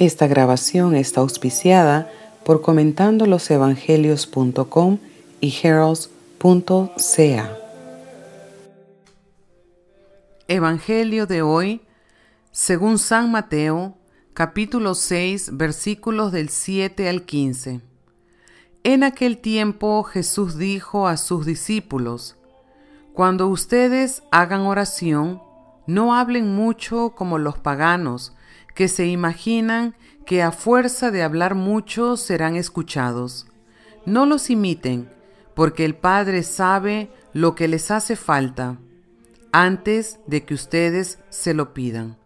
Esta grabación está auspiciada por comentandolosevangelios.com y heralds.ca. Evangelio de hoy, según San Mateo, capítulo 6, versículos del 7 al 15. En aquel tiempo Jesús dijo a sus discípulos, Cuando ustedes hagan oración, no hablen mucho como los paganos, que se imaginan que a fuerza de hablar mucho serán escuchados. No los imiten, porque el Padre sabe lo que les hace falta antes de que ustedes se lo pidan.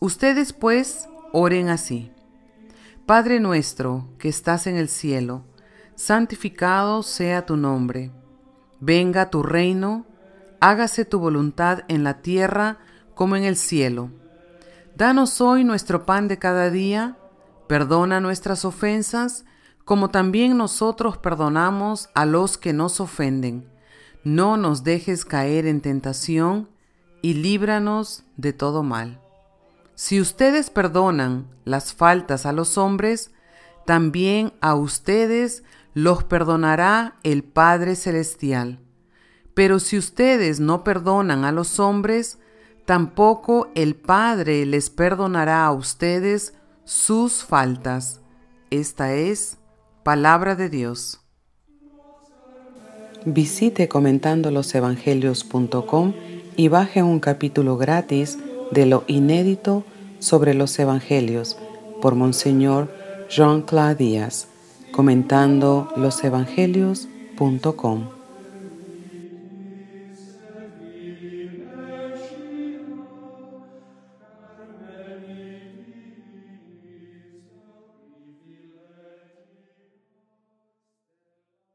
Ustedes pues oren así. Padre nuestro que estás en el cielo, santificado sea tu nombre. Venga tu reino, hágase tu voluntad en la tierra como en el cielo. Danos hoy nuestro pan de cada día, perdona nuestras ofensas, como también nosotros perdonamos a los que nos ofenden. No nos dejes caer en tentación y líbranos de todo mal. Si ustedes perdonan las faltas a los hombres, también a ustedes los perdonará el Padre Celestial. Pero si ustedes no perdonan a los hombres, tampoco el Padre les perdonará a ustedes sus faltas. Esta es palabra de Dios. Visite comentandolosevangelios.com y baje un capítulo gratis de lo inédito sobre los evangelios por Monseñor Jean-Claude Díaz, comentando losevangelios.com.